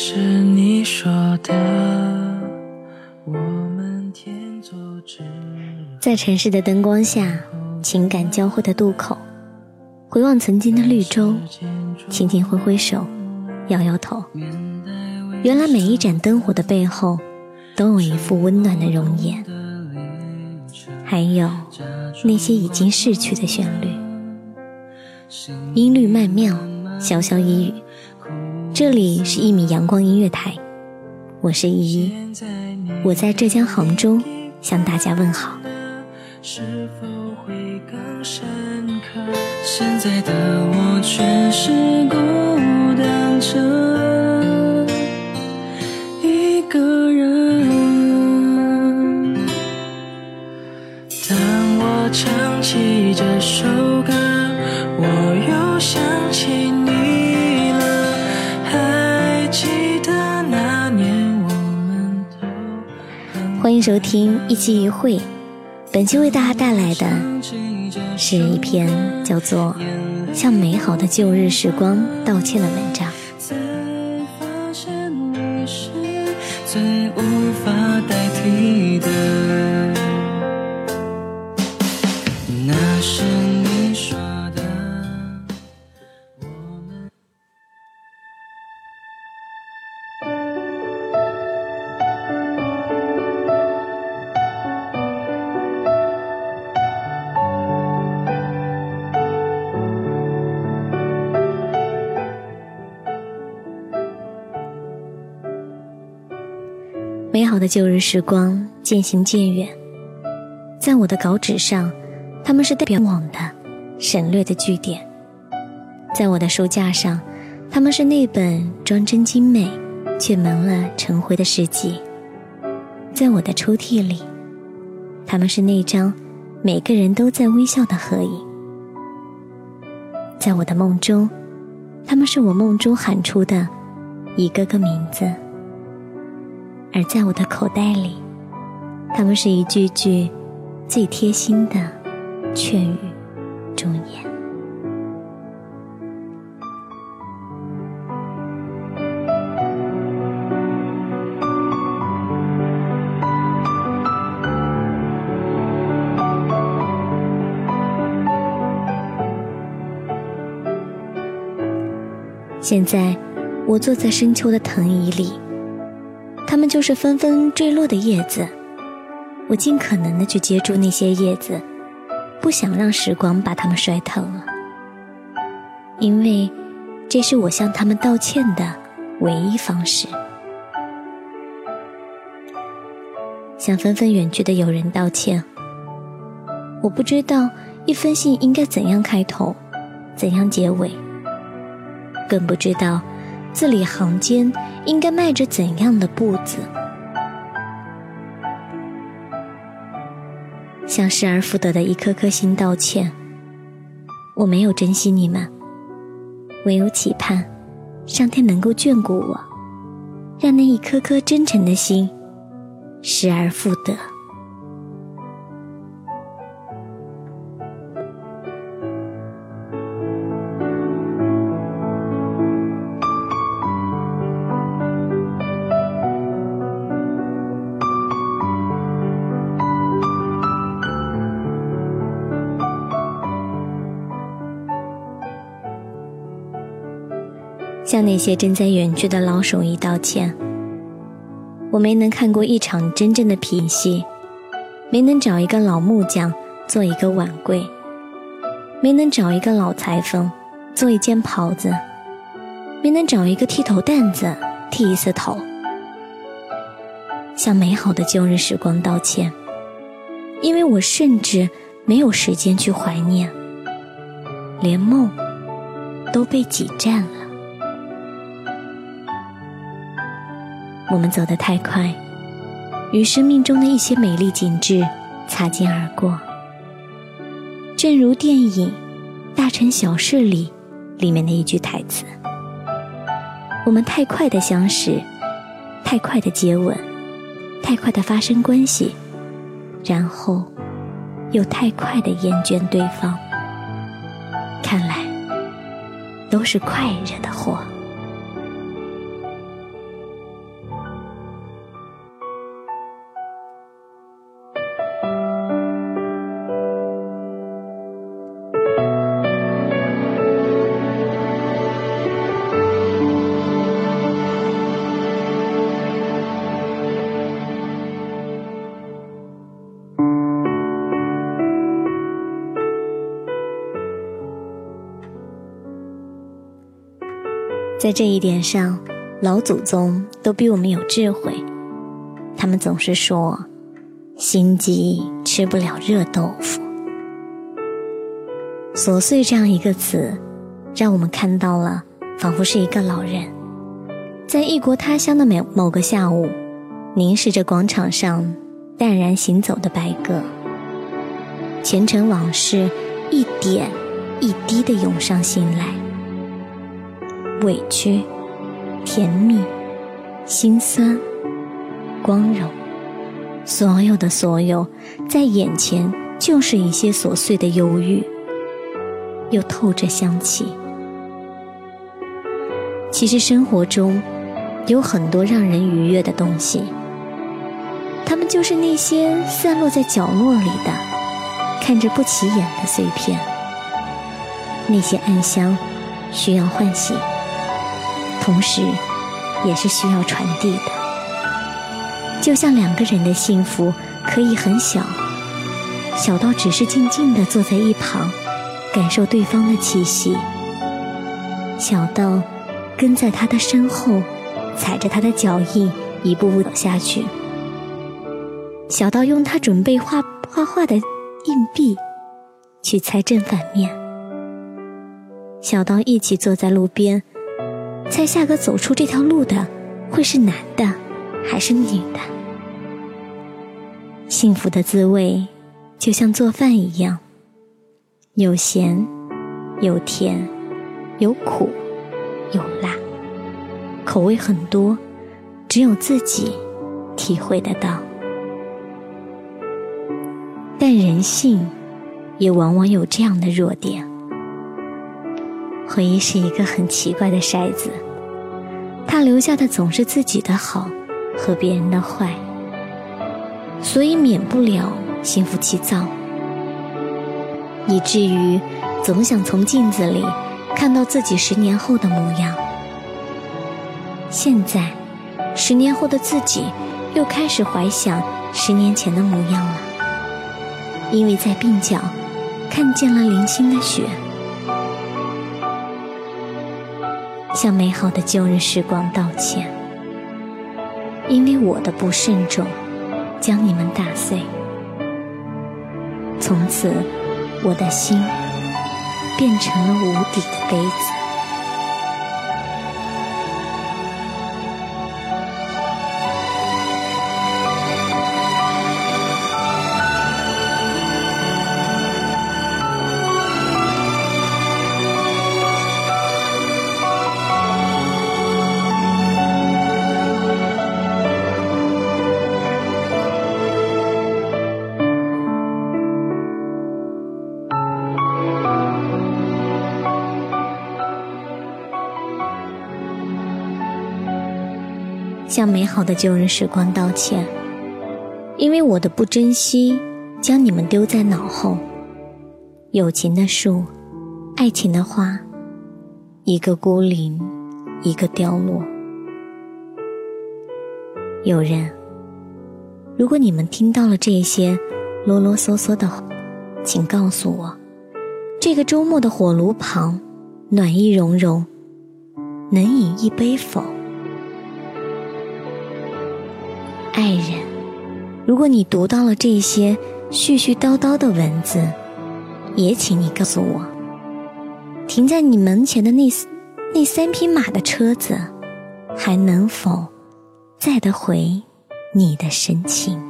是你说的，我们天作之在城市的灯光下，情感交汇的渡口，回望曾经的绿洲，轻轻挥挥手，摇摇头。原来每一盏灯火的背后，都有一副温暖的容颜，还有那些已经逝去的旋律。音律曼妙，潇潇一语。这里是一米阳光音乐台，我是依依，我在浙江杭州向大家问好。是否会更深刻？现在的我却是孤单着收听一期一会，本期为大家带来的是一篇叫做《向美好的旧日时光道歉》的文章。好的旧日时光渐行渐远，在我的稿纸上，他们是代表往的、省略的句点；在我的书架上，他们是那本装帧精美却蒙了尘灰的诗集；在我的抽屉里，他们是那张每个人都在微笑的合影；在我的梦中，他们是我梦中喊出的一个个名字。而在我的口袋里，它们是一句句最贴心的劝语忠言。现在，我坐在深秋的藤椅里。它们就是纷纷坠落的叶子，我尽可能的去接住那些叶子，不想让时光把它们摔疼了，因为这是我向他们道歉的唯一方式。向纷纷远去的友人道歉，我不知道一封信应该怎样开头，怎样结尾，更不知道。字里行间应该迈着怎样的步子？向失而复得的一颗颗心道歉。我没有珍惜你们，唯有期盼上天能够眷顾我，让那一颗颗真诚的心失而复得。向那些正在远去的老手艺道歉。我没能看过一场真正的品戏，没能找一个老木匠做一个碗柜，没能找一个老裁缝做一件袍子，没能找一个剃头担子剃一次头。向美好的旧日时光道歉，因为我甚至没有时间去怀念，连梦都被挤占了。我们走得太快，与生命中的一些美丽景致擦肩而过。正如电影《大城小事》里里面的一句台词：“我们太快的相识，太快的接吻，太快的发生关系，然后又太快的厌倦对方。看来都是快惹的祸。”在这一点上，老祖宗都比我们有智慧。他们总是说：“心急吃不了热豆腐。”琐碎这样一个词，让我们看到了，仿佛是一个老人，在异国他乡的某某个下午，凝视着广场上淡然行走的白鸽。前尘往事一点一滴的涌上心来，委屈、甜蜜、心酸、光荣，所有的所有，在眼前就是一些琐碎的忧郁，又透着香气。其实生活中有很多让人愉悦的东西，它们就是那些散落在角落里的。看着不起眼的碎片，那些暗香需要唤醒，同时也是需要传递的。就像两个人的幸福可以很小，小到只是静静的坐在一旁，感受对方的气息；小到跟在他的身后，踩着他的脚印一步步走下去；小到用他准备画画画的。硬币，去猜正反面。小刀一起坐在路边，猜下个走出这条路的会是男的还是女的。幸福的滋味，就像做饭一样，有咸，有甜，有苦，有辣，口味很多，只有自己体会得到。但人性，也往往有这样的弱点。回忆是一个很奇怪的筛子，它留下的总是自己的好和别人的坏，所以免不了心浮气躁，以至于总想从镜子里看到自己十年后的模样。现在，十年后的自己又开始怀想十年前的模样了。因为在鬓角看见了零星的雪，向美好的旧日时光道歉。因为我的不慎重，将你们打碎。从此，我的心变成了无底的杯子。向美好的旧日时光道歉，因为我的不珍惜，将你们丢在脑后。友情的树，爱情的花，一个孤零，一个凋落。有人，如果你们听到了这些啰啰嗦嗦的，请告诉我，这个周末的火炉旁，暖意融融，能饮一杯否？爱人，如果你读到了这些絮絮叨叨的文字，也请你告诉我，停在你门前的那那三匹马的车子，还能否载得回你的深情？